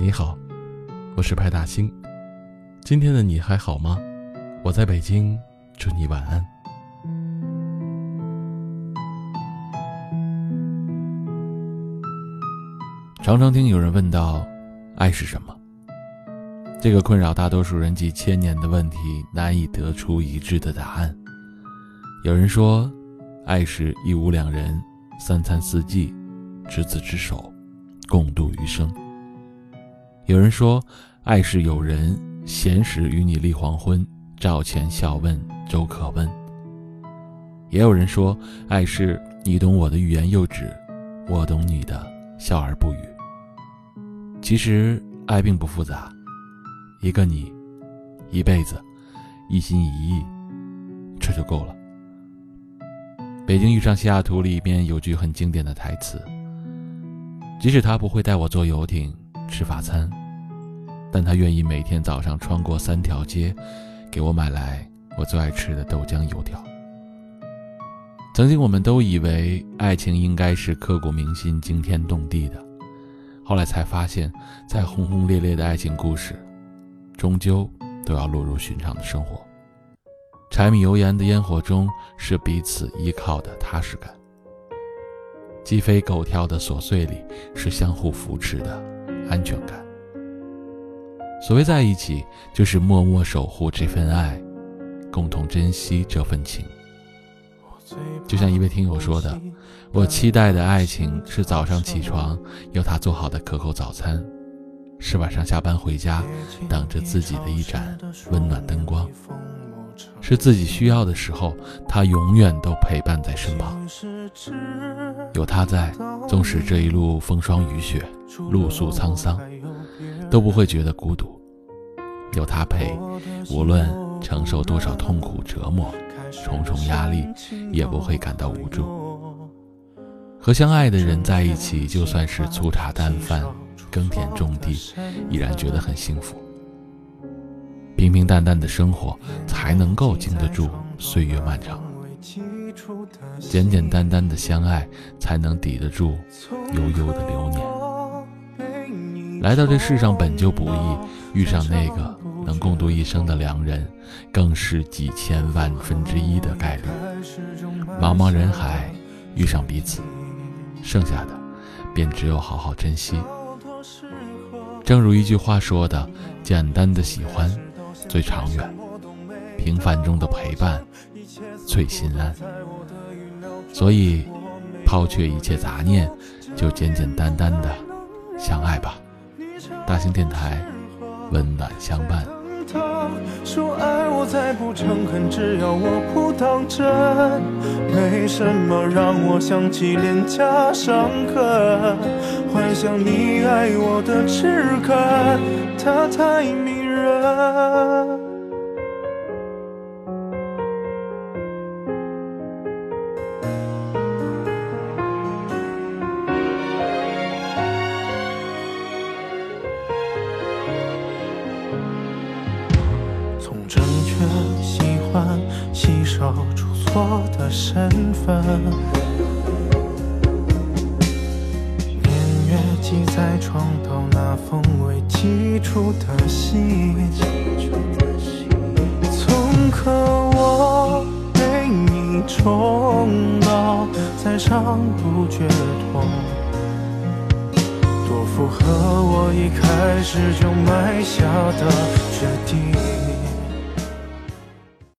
你好，我是派大星。今天的你还好吗？我在北京，祝你晚安。常常听有人问到，爱是什么？这个困扰大多数人几千年的问题，难以得出一致的答案。有人说，爱是一屋两人，三餐四季，执子之手，共度余生。有人说，爱是有人闲时与你立黄昏，照前笑问粥可温。也有人说，爱是你懂我的欲言又止，我懂你的笑而不语。其实，爱并不复杂。一个你，一辈子，一心一意，这就够了。《北京遇上西雅图》里面有句很经典的台词：“即使他不会带我坐游艇吃法餐，但他愿意每天早上穿过三条街，给我买来我最爱吃的豆浆油条。”曾经我们都以为爱情应该是刻骨铭心、惊天动地的，后来才发现，再轰轰烈烈的爱情故事。终究都要落入寻常的生活。柴米油盐的烟火中，是彼此依靠的踏实感；鸡飞狗跳的琐碎里，是相互扶持的安全感。所谓在一起，就是默默守护这份爱，共同珍惜这份情。就像一位听友说的：“我期待的爱情是早上起床有他做好的可口早餐。”是晚上下班回家，等着自己的一盏温暖灯光；是自己需要的时候，他永远都陪伴在身旁。有他在，纵使这一路风霜雨雪、露宿沧桑，都不会觉得孤独。有他陪，无论承受多少痛苦折磨、重重压力，也不会感到无助。和相爱的人在一起，就算是粗茶淡饭。耕田种地，依然觉得很幸福。平平淡淡的生活，才能够经得住岁月漫长；简简单单的相爱，才能抵得住悠悠的流年。来到这世上本就不易，遇上那个能共度一生的良人，更是几千万分之一的概率。茫茫人海，遇上彼此，剩下的便只有好好珍惜。正如一句话说的：“简单的喜欢最长远，平凡中的陪伴最心安。”所以，抛却一切杂念，就简简单单的相爱吧。大型电台，温暖相伴。说爱我再不诚恳，只要我不当真。没什么让我想起脸颊伤痕，幻想你爱我的痴感，他太明吸收出错的身份，年月记在床头那封未寄出的信，从刻我被你冲到再伤不觉痛，多符合我一开始就埋下的决定。